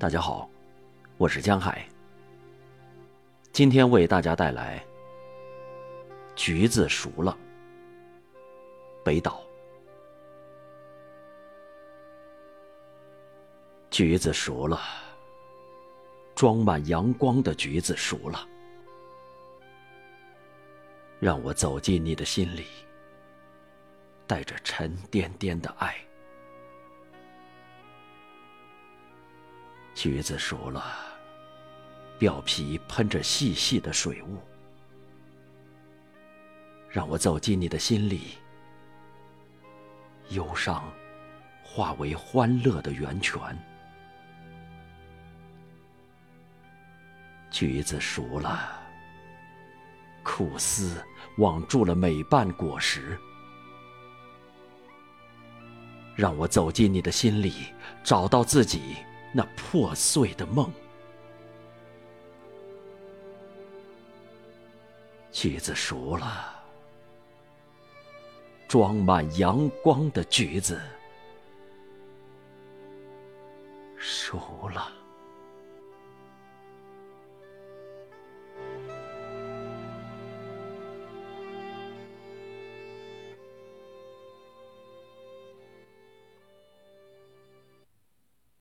大家好，我是江海。今天为大家带来《橘子熟了》。北岛。橘子熟了，装满阳光的橘子熟了，让我走进你的心里，带着沉甸甸的爱。橘子熟了，表皮喷着细细的水雾，让我走进你的心里，忧伤化为欢乐的源泉。橘子熟了，苦思网住了每瓣果实，让我走进你的心里，找到自己。那破碎的梦，橘子熟了，装满阳光的橘子熟了。